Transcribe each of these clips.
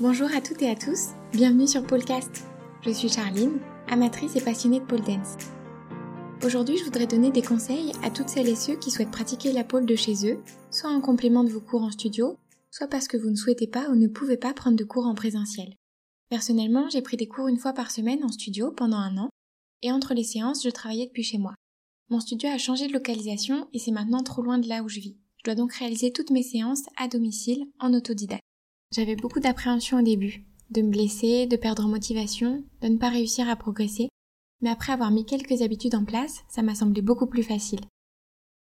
Bonjour à toutes et à tous, bienvenue sur Polecast. Je suis Charline, amatrice et passionnée de pole dance. Aujourd'hui, je voudrais donner des conseils à toutes celles et ceux qui souhaitent pratiquer la pole de chez eux, soit en complément de vos cours en studio, soit parce que vous ne souhaitez pas ou ne pouvez pas prendre de cours en présentiel. Personnellement, j'ai pris des cours une fois par semaine en studio pendant un an, et entre les séances, je travaillais depuis chez moi. Mon studio a changé de localisation et c'est maintenant trop loin de là où je vis. Je dois donc réaliser toutes mes séances à domicile en autodidacte. J'avais beaucoup d'appréhension au début, de me blesser, de perdre motivation, de ne pas réussir à progresser, mais après avoir mis quelques habitudes en place, ça m'a semblé beaucoup plus facile.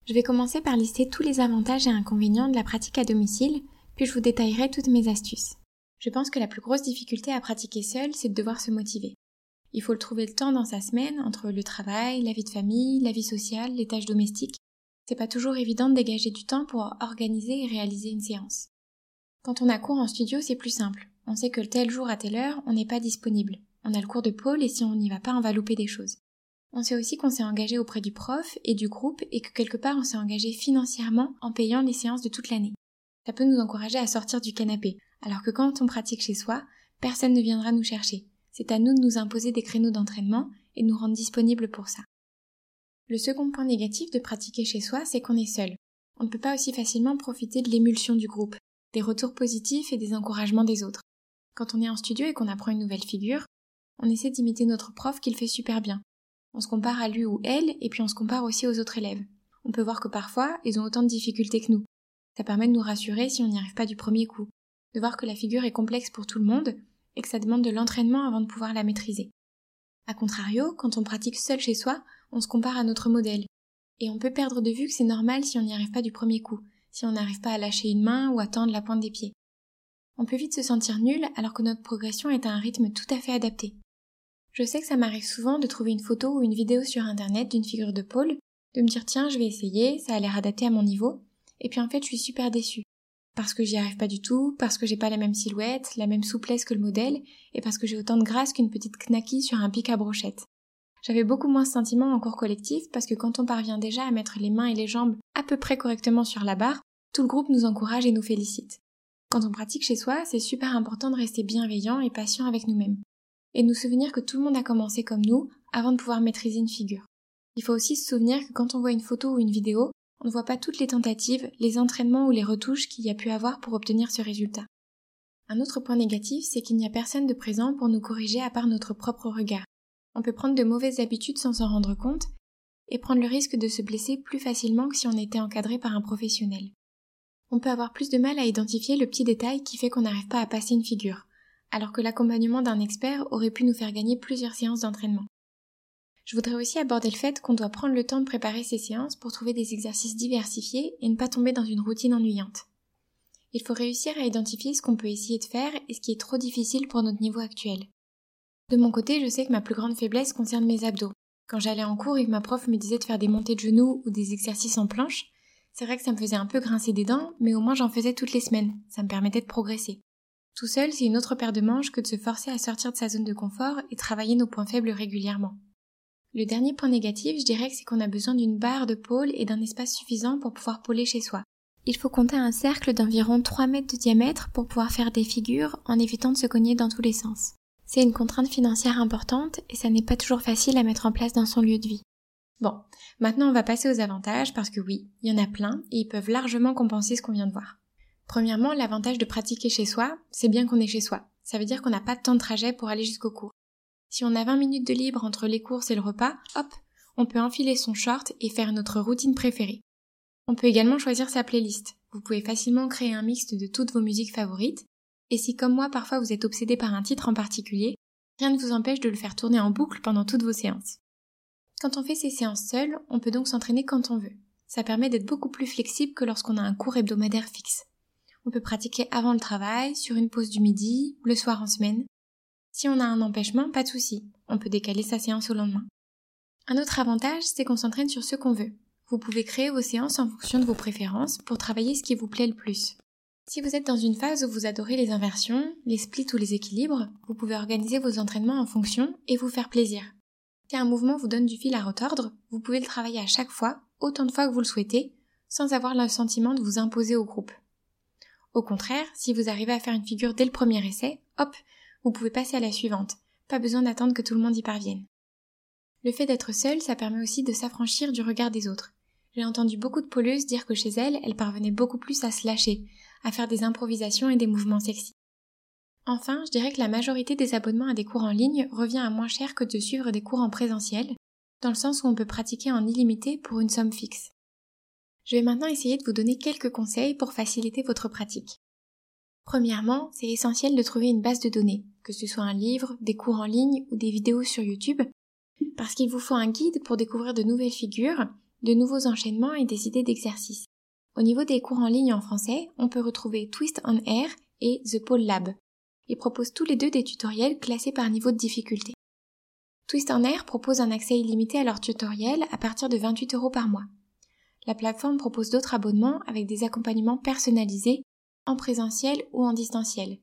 Je vais commencer par lister tous les avantages et inconvénients de la pratique à domicile, puis je vous détaillerai toutes mes astuces. Je pense que la plus grosse difficulté à pratiquer seul, c'est de devoir se motiver. Il faut le trouver le temps dans sa semaine, entre le travail, la vie de famille, la vie sociale, les tâches domestiques. C'est pas toujours évident de dégager du temps pour organiser et réaliser une séance. Quand on a cours en studio, c'est plus simple. On sait que tel jour à telle heure, on n'est pas disponible. On a le cours de pôle et si on n'y va pas, on va louper des choses. On sait aussi qu'on s'est engagé auprès du prof et du groupe et que quelque part on s'est engagé financièrement en payant les séances de toute l'année. Ça peut nous encourager à sortir du canapé, alors que quand on pratique chez soi, personne ne viendra nous chercher. C'est à nous de nous imposer des créneaux d'entraînement et de nous rendre disponibles pour ça. Le second point négatif de pratiquer chez soi, c'est qu'on est seul. On ne peut pas aussi facilement profiter de l'émulsion du groupe des retours positifs et des encouragements des autres. Quand on est en studio et qu'on apprend une nouvelle figure, on essaie d'imiter notre prof qui le fait super bien. On se compare à lui ou elle, et puis on se compare aussi aux autres élèves. On peut voir que parfois, ils ont autant de difficultés que nous. Ça permet de nous rassurer si on n'y arrive pas du premier coup, de voir que la figure est complexe pour tout le monde, et que ça demande de l'entraînement avant de pouvoir la maîtriser. A contrario, quand on pratique seul chez soi, on se compare à notre modèle. Et on peut perdre de vue que c'est normal si on n'y arrive pas du premier coup, si on n'arrive pas à lâcher une main ou à tendre la pointe des pieds. On peut vite se sentir nul alors que notre progression est à un rythme tout à fait adapté. Je sais que ça m'arrive souvent de trouver une photo ou une vidéo sur internet d'une figure de pôle, de me dire tiens je vais essayer, ça a l'air adapté à mon niveau, et puis en fait je suis super déçue. Parce que j'y arrive pas du tout, parce que j'ai pas la même silhouette, la même souplesse que le modèle, et parce que j'ai autant de grâce qu'une petite knacky sur un pic à brochette. J'avais beaucoup moins ce sentiment en cours collectif parce que quand on parvient déjà à mettre les mains et les jambes à peu près correctement sur la barre, tout le groupe nous encourage et nous félicite. Quand on pratique chez soi, c'est super important de rester bienveillant et patient avec nous-mêmes. Et de nous souvenir que tout le monde a commencé comme nous avant de pouvoir maîtriser une figure. Il faut aussi se souvenir que quand on voit une photo ou une vidéo, on ne voit pas toutes les tentatives, les entraînements ou les retouches qu'il y a pu avoir pour obtenir ce résultat. Un autre point négatif, c'est qu'il n'y a personne de présent pour nous corriger à part notre propre regard. On peut prendre de mauvaises habitudes sans s'en rendre compte et prendre le risque de se blesser plus facilement que si on était encadré par un professionnel on peut avoir plus de mal à identifier le petit détail qui fait qu'on n'arrive pas à passer une figure, alors que l'accompagnement d'un expert aurait pu nous faire gagner plusieurs séances d'entraînement. Je voudrais aussi aborder le fait qu'on doit prendre le temps de préparer ces séances pour trouver des exercices diversifiés et ne pas tomber dans une routine ennuyante. Il faut réussir à identifier ce qu'on peut essayer de faire et ce qui est trop difficile pour notre niveau actuel. De mon côté, je sais que ma plus grande faiblesse concerne mes abdos. Quand j'allais en cours et que ma prof me disait de faire des montées de genoux ou des exercices en planche, c'est vrai que ça me faisait un peu grincer des dents, mais au moins j'en faisais toutes les semaines. Ça me permettait de progresser. Tout seul, c'est une autre paire de manches que de se forcer à sortir de sa zone de confort et travailler nos points faibles régulièrement. Le dernier point négatif, je dirais que c'est qu'on a besoin d'une barre de pôle et d'un espace suffisant pour pouvoir pôler chez soi. Il faut compter un cercle d'environ 3 mètres de diamètre pour pouvoir faire des figures en évitant de se cogner dans tous les sens. C'est une contrainte financière importante et ça n'est pas toujours facile à mettre en place dans son lieu de vie. Bon, maintenant on va passer aux avantages parce que oui, il y en a plein et ils peuvent largement compenser ce qu'on vient de voir. Premièrement, l'avantage de pratiquer chez soi, c'est bien qu'on est chez soi. Ça veut dire qu'on n'a pas de temps de trajet pour aller jusqu'au cours. Si on a 20 minutes de libre entre les courses et le repas, hop, on peut enfiler son short et faire notre routine préférée. On peut également choisir sa playlist. Vous pouvez facilement créer un mixte de toutes vos musiques favorites. Et si comme moi parfois vous êtes obsédé par un titre en particulier, rien ne vous empêche de le faire tourner en boucle pendant toutes vos séances. Quand on fait ces séances seules, on peut donc s'entraîner quand on veut. Ça permet d'être beaucoup plus flexible que lorsqu'on a un cours hebdomadaire fixe. On peut pratiquer avant le travail, sur une pause du midi, le soir en semaine. Si on a un empêchement, pas de souci. On peut décaler sa séance au lendemain. Un autre avantage, c'est qu'on s'entraîne sur ce qu'on veut. Vous pouvez créer vos séances en fonction de vos préférences pour travailler ce qui vous plaît le plus. Si vous êtes dans une phase où vous adorez les inversions, les splits ou les équilibres, vous pouvez organiser vos entraînements en fonction et vous faire plaisir. Si un mouvement vous donne du fil à retordre, vous pouvez le travailler à chaque fois, autant de fois que vous le souhaitez, sans avoir le sentiment de vous imposer au groupe. Au contraire, si vous arrivez à faire une figure dès le premier essai, hop, vous pouvez passer à la suivante. Pas besoin d'attendre que tout le monde y parvienne. Le fait d'être seule, ça permet aussi de s'affranchir du regard des autres. J'ai entendu beaucoup de poleuses dire que chez elles, elles parvenaient beaucoup plus à se lâcher, à faire des improvisations et des mouvements sexy. Enfin, je dirais que la majorité des abonnements à des cours en ligne revient à moins cher que de suivre des cours en présentiel, dans le sens où on peut pratiquer en illimité pour une somme fixe. Je vais maintenant essayer de vous donner quelques conseils pour faciliter votre pratique. Premièrement, c'est essentiel de trouver une base de données, que ce soit un livre, des cours en ligne ou des vidéos sur YouTube, parce qu'il vous faut un guide pour découvrir de nouvelles figures de nouveaux enchaînements et des idées d'exercice. Au niveau des cours en ligne en français, on peut retrouver Twist on Air et The Pole Lab. Ils proposent tous les deux des tutoriels classés par niveau de difficulté. Twist on Air propose un accès illimité à leurs tutoriels à partir de 28 euros par mois. La plateforme propose d'autres abonnements avec des accompagnements personnalisés en présentiel ou en distanciel.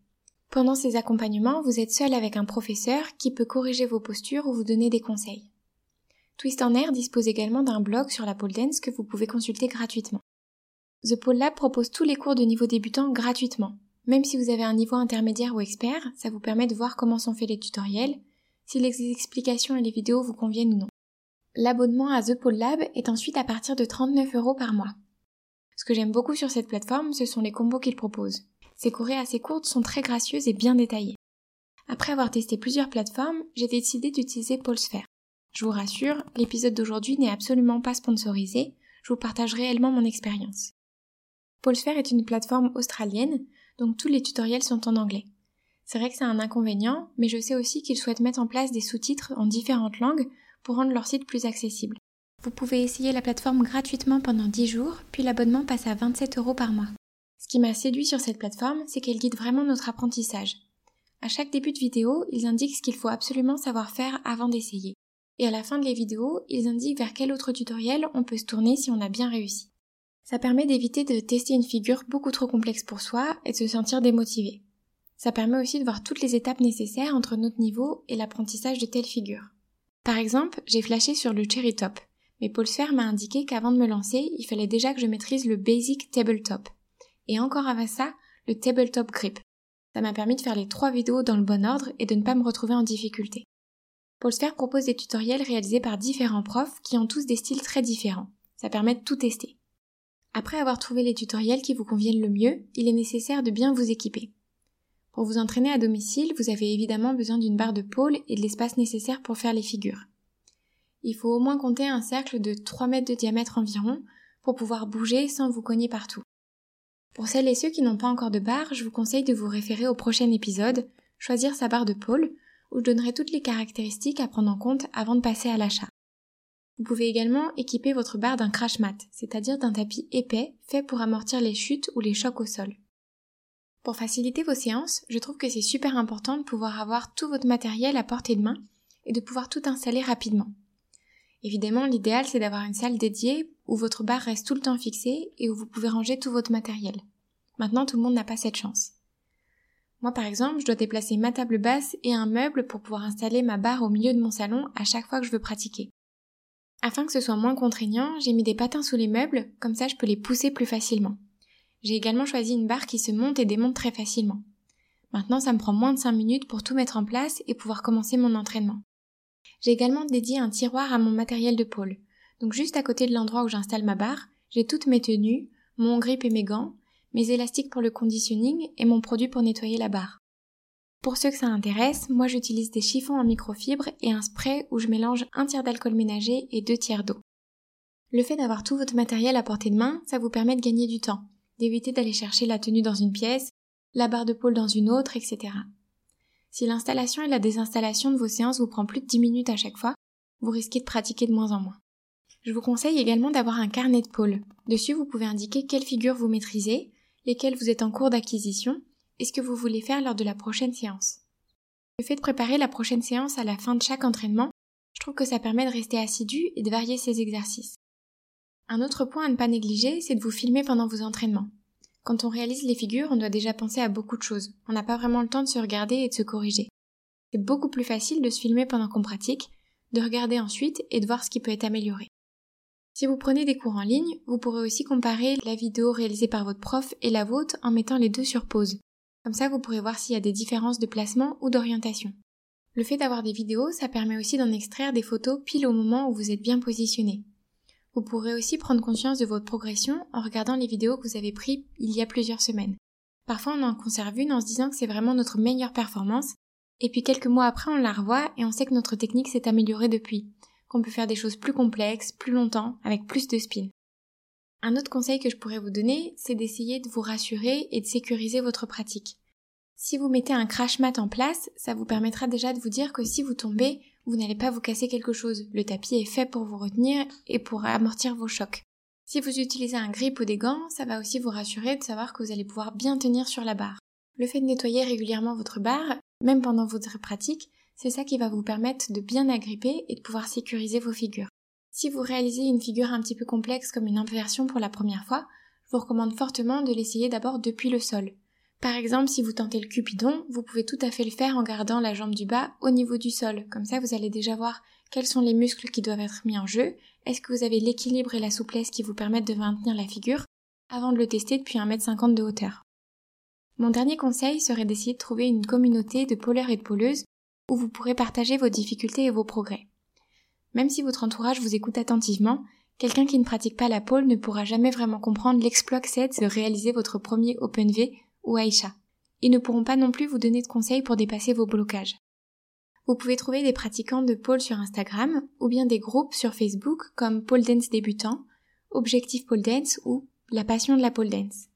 Pendant ces accompagnements, vous êtes seul avec un professeur qui peut corriger vos postures ou vous donner des conseils. Twist en Air dispose également d'un blog sur la pole dance que vous pouvez consulter gratuitement. The Pole Lab propose tous les cours de niveau débutant gratuitement. Même si vous avez un niveau intermédiaire ou expert, ça vous permet de voir comment sont faits les tutoriels, si les explications et les vidéos vous conviennent ou non. L'abonnement à The Lab est ensuite à partir de 39 euros par mois. Ce que j'aime beaucoup sur cette plateforme, ce sont les combos qu'il propose. Ces courées assez courtes sont très gracieuses et bien détaillées. Après avoir testé plusieurs plateformes, j'ai décidé d'utiliser Polesphere. Je vous rassure, l'épisode d'aujourd'hui n'est absolument pas sponsorisé, je vous partage réellement mon expérience. Polesphere est une plateforme australienne, donc tous les tutoriels sont en anglais. C'est vrai que c'est un inconvénient, mais je sais aussi qu'ils souhaitent mettre en place des sous-titres en différentes langues pour rendre leur site plus accessible. Vous pouvez essayer la plateforme gratuitement pendant 10 jours, puis l'abonnement passe à 27 euros par mois. Ce qui m'a séduit sur cette plateforme, c'est qu'elle guide vraiment notre apprentissage. À chaque début de vidéo, ils indiquent ce qu'il faut absolument savoir faire avant d'essayer et à la fin de les vidéos, ils indiquent vers quel autre tutoriel on peut se tourner si on a bien réussi. Ça permet d'éviter de tester une figure beaucoup trop complexe pour soi et de se sentir démotivé. Ça permet aussi de voir toutes les étapes nécessaires entre notre niveau et l'apprentissage de telle figure. Par exemple, j'ai flashé sur le cherry top, mais Paul Sfer m'a indiqué qu'avant de me lancer, il fallait déjà que je maîtrise le basic tabletop. Et encore avant ça, le tabletop grip. Ça m'a permis de faire les trois vidéos dans le bon ordre et de ne pas me retrouver en difficulté. Polesphère propose des tutoriels réalisés par différents profs qui ont tous des styles très différents. Ça permet de tout tester. Après avoir trouvé les tutoriels qui vous conviennent le mieux, il est nécessaire de bien vous équiper. Pour vous entraîner à domicile, vous avez évidemment besoin d'une barre de pôle et de l'espace nécessaire pour faire les figures. Il faut au moins compter un cercle de 3 mètres de diamètre environ pour pouvoir bouger sans vous cogner partout. Pour celles et ceux qui n'ont pas encore de barre, je vous conseille de vous référer au prochain épisode, choisir sa barre de pôle, où je donnerai toutes les caractéristiques à prendre en compte avant de passer à l'achat. Vous pouvez également équiper votre barre d'un crash mat, c'est-à-dire d'un tapis épais fait pour amortir les chutes ou les chocs au sol. Pour faciliter vos séances, je trouve que c'est super important de pouvoir avoir tout votre matériel à portée de main et de pouvoir tout installer rapidement. Évidemment, l'idéal c'est d'avoir une salle dédiée où votre barre reste tout le temps fixée et où vous pouvez ranger tout votre matériel. Maintenant, tout le monde n'a pas cette chance. Moi par exemple, je dois déplacer ma table basse et un meuble pour pouvoir installer ma barre au milieu de mon salon à chaque fois que je veux pratiquer. Afin que ce soit moins contraignant, j'ai mis des patins sous les meubles, comme ça je peux les pousser plus facilement. J'ai également choisi une barre qui se monte et démonte très facilement. Maintenant, ça me prend moins de 5 minutes pour tout mettre en place et pouvoir commencer mon entraînement. J'ai également dédié un tiroir à mon matériel de pôle. Donc juste à côté de l'endroit où j'installe ma barre, j'ai toutes mes tenues, mon grip et mes gants, mes élastiques pour le conditioning et mon produit pour nettoyer la barre. Pour ceux que ça intéresse, moi j'utilise des chiffons en microfibre et un spray où je mélange un tiers d'alcool ménager et deux tiers d'eau. Le fait d'avoir tout votre matériel à portée de main, ça vous permet de gagner du temps, d'éviter d'aller chercher la tenue dans une pièce, la barre de pôle dans une autre, etc. Si l'installation et la désinstallation de vos séances vous prend plus de 10 minutes à chaque fois, vous risquez de pratiquer de moins en moins. Je vous conseille également d'avoir un carnet de pôle. Dessus, vous pouvez indiquer quelle figure vous maîtrisez, lesquels vous êtes en cours d'acquisition et ce que vous voulez faire lors de la prochaine séance. Le fait de préparer la prochaine séance à la fin de chaque entraînement, je trouve que ça permet de rester assidu et de varier ses exercices. Un autre point à ne pas négliger, c'est de vous filmer pendant vos entraînements. Quand on réalise les figures, on doit déjà penser à beaucoup de choses. On n'a pas vraiment le temps de se regarder et de se corriger. C'est beaucoup plus facile de se filmer pendant qu'on pratique, de regarder ensuite et de voir ce qui peut être amélioré. Si vous prenez des cours en ligne, vous pourrez aussi comparer la vidéo réalisée par votre prof et la vôtre en mettant les deux sur pause. Comme ça, vous pourrez voir s'il y a des différences de placement ou d'orientation. Le fait d'avoir des vidéos, ça permet aussi d'en extraire des photos pile au moment où vous êtes bien positionné. Vous pourrez aussi prendre conscience de votre progression en regardant les vidéos que vous avez prises il y a plusieurs semaines. Parfois, on en conserve une en se disant que c'est vraiment notre meilleure performance, et puis quelques mois après, on la revoit et on sait que notre technique s'est améliorée depuis, qu'on peut faire des choses plus complexes, plus longtemps, avec plus de spin. Un autre conseil que je pourrais vous donner, c'est d'essayer de vous rassurer et de sécuriser votre pratique. Si vous mettez un crash mat en place, ça vous permettra déjà de vous dire que si vous tombez, vous n'allez pas vous casser quelque chose. Le tapis est fait pour vous retenir et pour amortir vos chocs. Si vous utilisez un grip ou des gants, ça va aussi vous rassurer de savoir que vous allez pouvoir bien tenir sur la barre. Le fait de nettoyer régulièrement votre barre, même pendant votre pratique, c'est ça qui va vous permettre de bien agripper et de pouvoir sécuriser vos figures. Si vous réalisez une figure un petit peu complexe comme une inversion pour la première fois, je vous recommande fortement de l'essayer d'abord depuis le sol. Par exemple, si vous tentez le cupidon, vous pouvez tout à fait le faire en gardant la jambe du bas au niveau du sol. Comme ça, vous allez déjà voir quels sont les muscles qui doivent être mis en jeu, est-ce que vous avez l'équilibre et la souplesse qui vous permettent de maintenir la figure avant de le tester depuis 1m50 de hauteur? Mon dernier conseil serait d'essayer de trouver une communauté de pôleurs et de pôleuses où vous pourrez partager vos difficultés et vos progrès. Même si votre entourage vous écoute attentivement, quelqu'un qui ne pratique pas la pôle ne pourra jamais vraiment comprendre l'exploit que c'est de réaliser votre premier OpenV ou Aïcha. Ils ne pourront pas non plus vous donner de conseils pour dépasser vos blocages. Vous pouvez trouver des pratiquants de pôle sur Instagram ou bien des groupes sur Facebook comme Pole Dance débutant, Objectif Pole Dance ou La passion de la pole dance.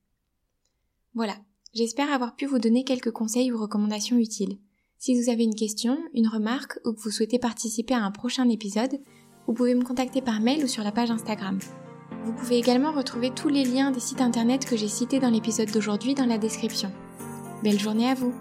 Voilà, j'espère avoir pu vous donner quelques conseils ou recommandations utiles. Si vous avez une question, une remarque ou que vous souhaitez participer à un prochain épisode, vous pouvez me contacter par mail ou sur la page Instagram. Vous pouvez également retrouver tous les liens des sites internet que j'ai cités dans l'épisode d'aujourd'hui dans la description. Belle journée à vous